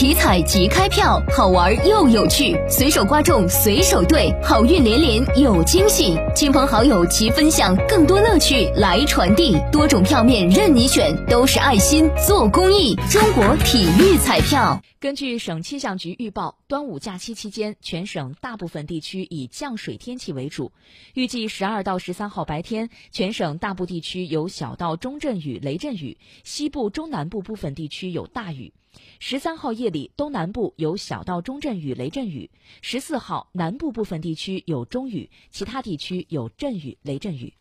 体彩即开票，好玩又有趣，随手刮中随手兑，好运连连有惊喜，亲朋好友齐分享，更多乐趣来传递。多种票面任你选，都是爱心做公益。中国体育彩票。根据省气象局预报，端午假期期间，全省大部分地区以降水天气为主。预计十二到十三号白天，全省大部地区有小到中阵雨、雷阵雨，西部、中南部部分地区有大雨。十三号夜里，东南部有小到中阵雨、雷阵雨；十四号，南部部分地区有中雨，其他地区有阵雨、雷阵雨。